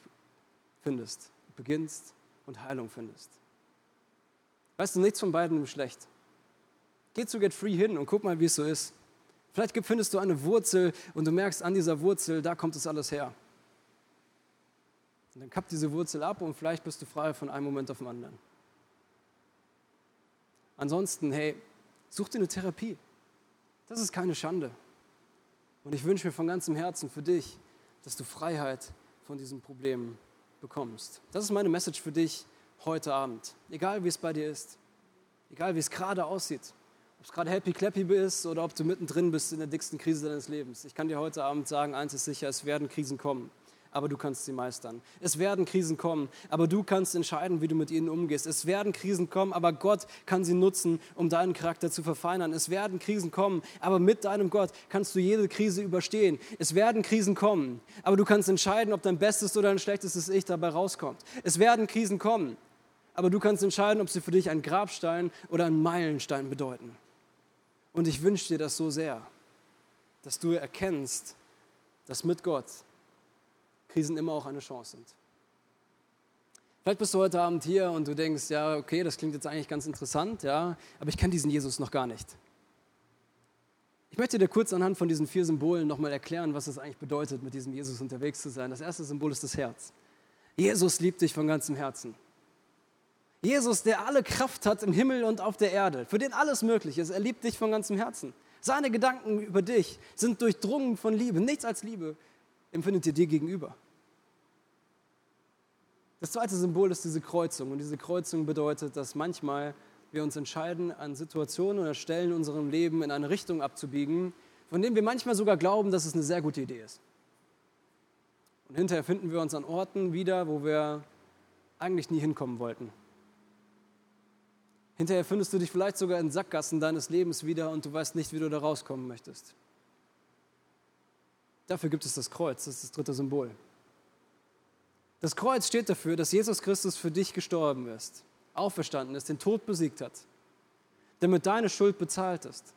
findest, beginnst und Heilung findest. Weißt du, nichts von beiden ist schlecht. Geh zu Get Free hin und guck mal, wie es so ist. Vielleicht findest du eine Wurzel und du merkst an dieser Wurzel, da kommt es alles her. Und dann kappt diese Wurzel ab und vielleicht bist du frei von einem Moment auf den anderen. Ansonsten, hey, such dir eine Therapie. Das ist keine Schande. Und ich wünsche mir von ganzem Herzen für dich, dass du Freiheit von diesen Problemen bekommst. Das ist meine Message für dich heute Abend. Egal wie es bei dir ist, egal wie es gerade aussieht. Ob es gerade happy clappy bist oder ob du mittendrin bist in der dicksten Krise deines Lebens. Ich kann dir heute Abend sagen, eins ist sicher, es werden Krisen kommen, aber du kannst sie meistern. Es werden Krisen kommen, aber du kannst entscheiden, wie du mit ihnen umgehst. Es werden Krisen kommen, aber Gott kann sie nutzen, um deinen Charakter zu verfeinern. Es werden Krisen kommen, aber mit deinem Gott kannst du jede Krise überstehen. Es werden Krisen kommen, aber du kannst entscheiden, ob dein bestes oder dein schlechtestes Ich dabei rauskommt. Es werden Krisen kommen, aber du kannst entscheiden, ob sie für dich ein Grabstein oder ein Meilenstein bedeuten. Und ich wünsche dir das so sehr, dass du erkennst, dass mit Gott Krisen immer auch eine Chance sind. Vielleicht bist du heute Abend hier und du denkst, ja, okay, das klingt jetzt eigentlich ganz interessant, ja, aber ich kenne diesen Jesus noch gar nicht. Ich möchte dir kurz anhand von diesen vier Symbolen nochmal erklären, was es eigentlich bedeutet, mit diesem Jesus unterwegs zu sein. Das erste Symbol ist das Herz. Jesus liebt dich von ganzem Herzen. Jesus, der alle Kraft hat im Himmel und auf der Erde, für den alles möglich ist, er liebt dich von ganzem Herzen. Seine Gedanken über dich sind durchdrungen von Liebe. Nichts als Liebe empfindet ihr dir gegenüber. Das zweite Symbol ist diese Kreuzung. Und diese Kreuzung bedeutet, dass manchmal wir uns entscheiden, an Situationen oder Stellen in unserem Leben in eine Richtung abzubiegen, von denen wir manchmal sogar glauben, dass es eine sehr gute Idee ist. Und hinterher finden wir uns an Orten wieder, wo wir eigentlich nie hinkommen wollten. Hinterher findest du dich vielleicht sogar in Sackgassen deines Lebens wieder und du weißt nicht, wie du da rauskommen möchtest. Dafür gibt es das Kreuz, das ist das dritte Symbol. Das Kreuz steht dafür, dass Jesus Christus für dich gestorben ist, auferstanden ist, den Tod besiegt hat, damit deine Schuld bezahlt ist,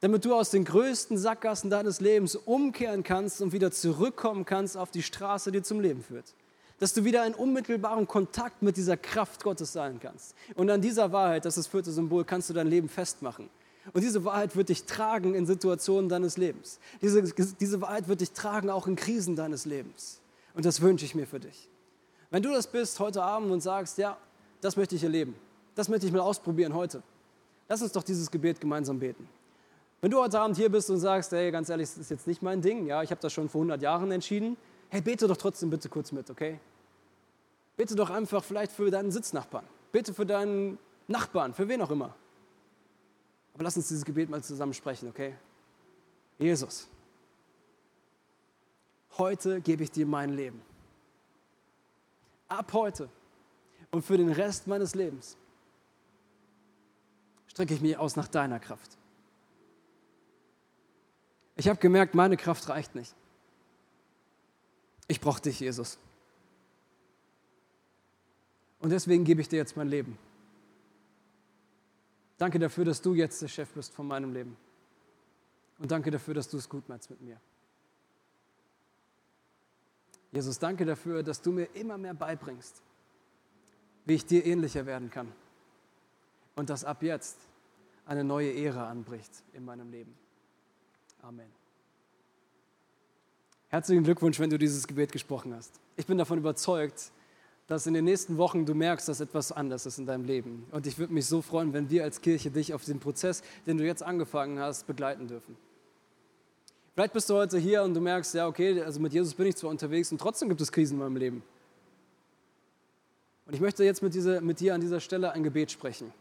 damit du aus den größten Sackgassen deines Lebens umkehren kannst und wieder zurückkommen kannst auf die Straße, die zum Leben führt dass du wieder in unmittelbarem Kontakt mit dieser Kraft Gottes sein kannst. Und an dieser Wahrheit, das ist das vierte Symbol, kannst du dein Leben festmachen. Und diese Wahrheit wird dich tragen in Situationen deines Lebens. Diese, diese Wahrheit wird dich tragen auch in Krisen deines Lebens. Und das wünsche ich mir für dich. Wenn du das bist heute Abend und sagst, ja, das möchte ich erleben, das möchte ich mal ausprobieren heute, lass uns doch dieses Gebet gemeinsam beten. Wenn du heute Abend hier bist und sagst, hey, ganz ehrlich, das ist jetzt nicht mein Ding, ja, ich habe das schon vor 100 Jahren entschieden, hey, bete doch trotzdem bitte kurz mit, okay? Bete doch einfach vielleicht für deinen Sitznachbarn. Bete für deinen Nachbarn, für wen auch immer. Aber lass uns dieses Gebet mal zusammen sprechen, okay? Jesus, heute gebe ich dir mein Leben. Ab heute und für den Rest meines Lebens strecke ich mich aus nach deiner Kraft. Ich habe gemerkt, meine Kraft reicht nicht. Ich brauche dich, Jesus. Und deswegen gebe ich dir jetzt mein Leben. Danke dafür, dass du jetzt der Chef bist von meinem Leben. Und danke dafür, dass du es gut meinst mit mir. Jesus, danke dafür, dass du mir immer mehr beibringst, wie ich dir ähnlicher werden kann. Und dass ab jetzt eine neue Ära anbricht in meinem Leben. Amen. Herzlichen Glückwunsch, wenn du dieses Gebet gesprochen hast. Ich bin davon überzeugt, dass in den nächsten Wochen du merkst, dass etwas anders ist in deinem Leben. Und ich würde mich so freuen, wenn wir als Kirche dich auf den Prozess, den du jetzt angefangen hast, begleiten dürfen. Vielleicht bist du heute hier und du merkst, ja, okay, also mit Jesus bin ich zwar unterwegs und trotzdem gibt es Krisen in meinem Leben. Und ich möchte jetzt mit, dieser, mit dir an dieser Stelle ein Gebet sprechen.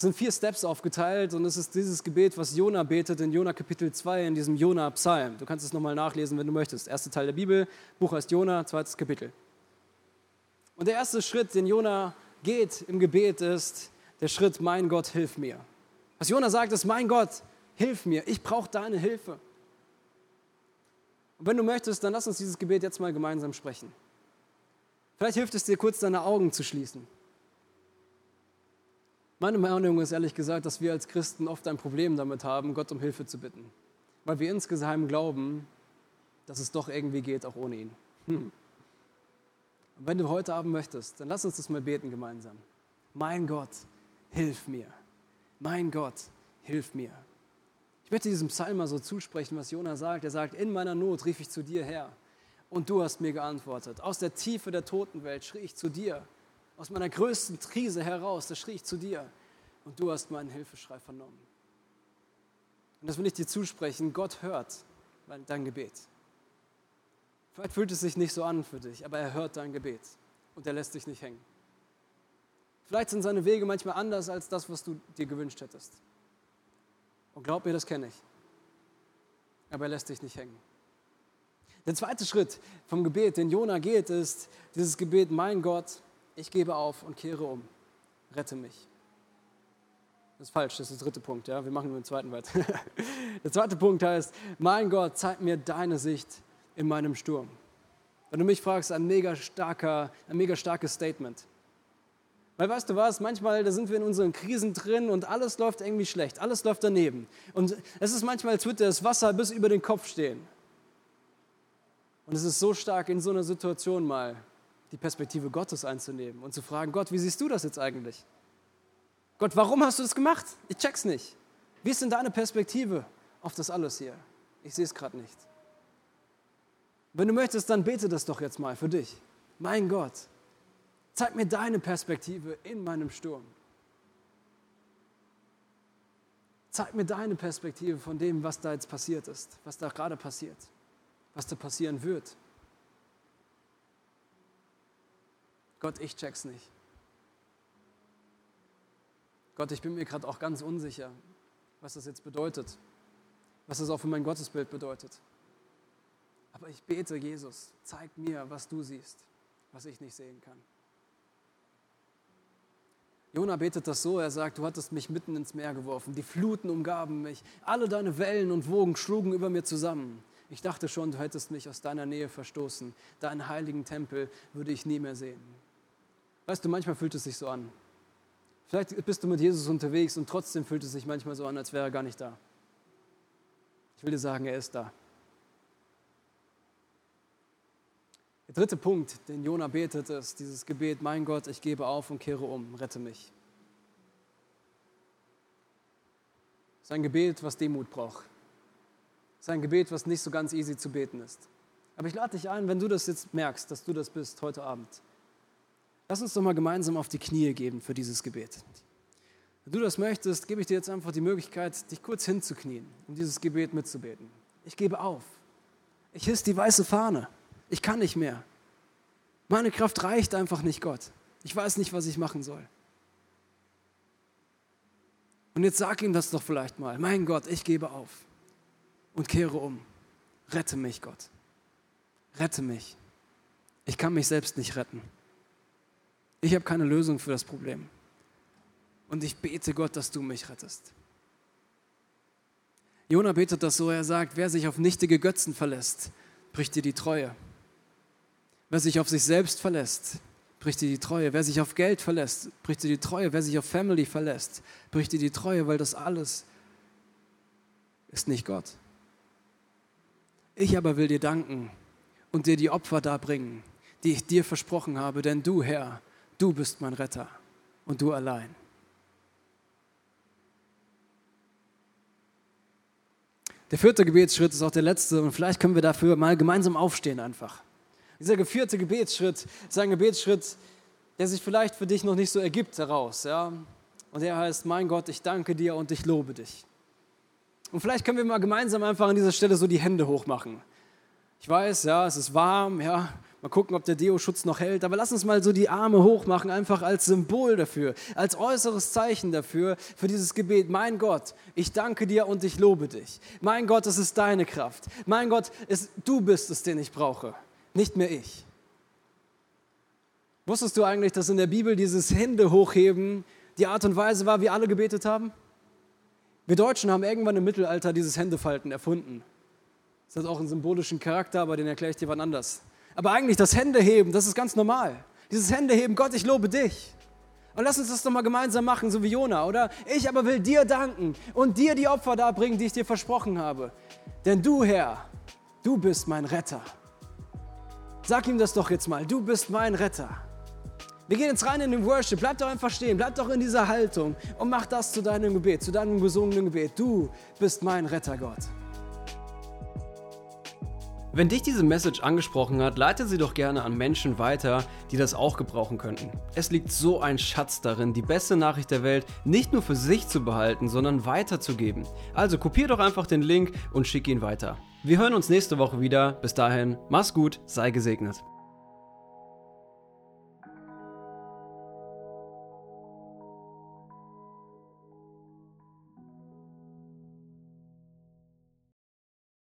Sind vier Steps aufgeteilt und es ist dieses Gebet, was Jona betet in Jona Kapitel 2 in diesem Jona-Psalm. Du kannst es nochmal nachlesen, wenn du möchtest. Erster Teil der Bibel, Buch heißt Jona, zweites Kapitel. Und der erste Schritt, den Jona geht im Gebet, ist der Schritt, mein Gott, hilf mir. Was Jona sagt, ist, mein Gott, hilf mir, ich brauche deine Hilfe. Und wenn du möchtest, dann lass uns dieses Gebet jetzt mal gemeinsam sprechen. Vielleicht hilft es dir kurz, deine Augen zu schließen. Meine Meinung ist ehrlich gesagt, dass wir als Christen oft ein Problem damit haben, Gott um Hilfe zu bitten. Weil wir insgeheim glauben, dass es doch irgendwie geht, auch ohne ihn. Hm. Und wenn du heute Abend möchtest, dann lass uns das mal beten gemeinsam. Mein Gott, hilf mir. Mein Gott, hilf mir. Ich möchte diesem Psalm mal so zusprechen, was Jona sagt. Er sagt, in meiner Not rief ich zu dir her und du hast mir geantwortet. Aus der Tiefe der Totenwelt schrie ich zu dir aus meiner größten Krise heraus, da schrie ich zu dir und du hast meinen Hilfeschrei vernommen. Und das will ich dir zusprechen, Gott hört dein Gebet. Vielleicht fühlt es sich nicht so an für dich, aber er hört dein Gebet und er lässt dich nicht hängen. Vielleicht sind seine Wege manchmal anders als das, was du dir gewünscht hättest. Und glaub mir, das kenne ich. Aber er lässt dich nicht hängen. Der zweite Schritt vom Gebet, den Jona geht, ist dieses Gebet, mein Gott, ich gebe auf und kehre um. Rette mich. Das ist falsch, das ist der dritte Punkt. Ja? Wir machen nur den zweiten weiter. der zweite Punkt heißt, mein Gott, zeig mir deine Sicht in meinem Sturm. Wenn du mich fragst, ein mega, starker, ein mega starkes Statement. Weil weißt du was, manchmal da sind wir in unseren Krisen drin und alles läuft irgendwie schlecht, alles läuft daneben. Und es ist manchmal, als würde das Wasser bis über den Kopf stehen. Und es ist so stark in so einer Situation mal die Perspektive Gottes einzunehmen und zu fragen, Gott, wie siehst du das jetzt eigentlich? Gott, warum hast du das gemacht? Ich check's nicht. Wie ist denn deine Perspektive auf das alles hier? Ich sehe es gerade nicht. Wenn du möchtest, dann bete das doch jetzt mal für dich. Mein Gott, zeig mir deine Perspektive in meinem Sturm. Zeig mir deine Perspektive von dem, was da jetzt passiert ist, was da gerade passiert, was da passieren wird. Gott, ich check's nicht. Gott, ich bin mir gerade auch ganz unsicher, was das jetzt bedeutet, was das auch für mein Gottesbild bedeutet. Aber ich bete, Jesus, zeig mir, was du siehst, was ich nicht sehen kann. Jona betet das so, er sagt, du hattest mich mitten ins Meer geworfen, die Fluten umgaben mich, alle deine Wellen und Wogen schlugen über mir zusammen. Ich dachte schon, du hättest mich aus deiner Nähe verstoßen, deinen heiligen Tempel würde ich nie mehr sehen. Weißt du, manchmal fühlt es sich so an. Vielleicht bist du mit Jesus unterwegs und trotzdem fühlt es sich manchmal so an, als wäre er gar nicht da. Ich will dir sagen, er ist da. Der dritte Punkt, den Jona betet, ist dieses Gebet, mein Gott, ich gebe auf und kehre um, rette mich. Das ist ein Gebet, was Demut braucht. Das ist ein Gebet, was nicht so ganz easy zu beten ist. Aber ich lade dich ein, wenn du das jetzt merkst, dass du das bist heute Abend, Lass uns doch mal gemeinsam auf die Knie geben für dieses Gebet. Wenn du das möchtest, gebe ich dir jetzt einfach die Möglichkeit, dich kurz hinzuknien, um dieses Gebet mitzubeten. Ich gebe auf. Ich hiss die weiße Fahne. Ich kann nicht mehr. Meine Kraft reicht einfach nicht, Gott. Ich weiß nicht, was ich machen soll. Und jetzt sag ihm das doch vielleicht mal. Mein Gott, ich gebe auf und kehre um. Rette mich, Gott. Rette mich. Ich kann mich selbst nicht retten. Ich habe keine Lösung für das Problem. Und ich bete Gott, dass du mich rettest. Jona betet das so, er sagt, wer sich auf nichtige Götzen verlässt, bricht dir die Treue. Wer sich auf sich selbst verlässt, bricht dir die Treue. Wer sich auf Geld verlässt, bricht dir die Treue. Wer sich auf Family verlässt, bricht dir die Treue, weil das alles ist nicht Gott. Ich aber will dir danken und dir die Opfer darbringen, die ich dir versprochen habe, denn du, Herr, Du bist mein Retter und du allein. Der vierte Gebetsschritt ist auch der letzte und vielleicht können wir dafür mal gemeinsam aufstehen einfach. Dieser vierte Gebetsschritt ist ein Gebetsschritt, der sich vielleicht für dich noch nicht so ergibt heraus. Ja? Und der heißt, mein Gott, ich danke dir und ich lobe dich. Und vielleicht können wir mal gemeinsam einfach an dieser Stelle so die Hände hochmachen. Ich weiß, ja, es ist warm, ja, mal gucken, ob der Deo-Schutz noch hält, aber lass uns mal so die Arme hochmachen, einfach als Symbol dafür, als äußeres Zeichen dafür, für dieses Gebet. Mein Gott, ich danke dir und ich lobe dich. Mein Gott, es ist deine Kraft. Mein Gott, es, du bist es, den ich brauche, nicht mehr ich. Wusstest du eigentlich, dass in der Bibel dieses Hände hochheben die Art und Weise war, wie alle gebetet haben? Wir Deutschen haben irgendwann im Mittelalter dieses Händefalten erfunden. Das hat auch einen symbolischen Charakter, aber den erkläre ich dir wann anders. Aber eigentlich das Händeheben, das ist ganz normal. Dieses Händeheben, Gott, ich lobe dich. Und lass uns das doch mal gemeinsam machen, so wie Jona, oder? Ich aber will dir danken und dir die Opfer darbringen, die ich dir versprochen habe. Denn du, Herr, du bist mein Retter. Sag ihm das doch jetzt mal, du bist mein Retter. Wir gehen jetzt rein in den Worship. Bleib doch einfach stehen, bleib doch in dieser Haltung und mach das zu deinem Gebet, zu deinem gesungenen Gebet. Du bist mein Retter, Gott. Wenn dich diese Message angesprochen hat, leite sie doch gerne an Menschen weiter, die das auch gebrauchen könnten. Es liegt so ein Schatz darin, die beste Nachricht der Welt nicht nur für sich zu behalten, sondern weiterzugeben. Also kopier doch einfach den Link und schick ihn weiter. Wir hören uns nächste Woche wieder. Bis dahin, mach's gut, sei gesegnet.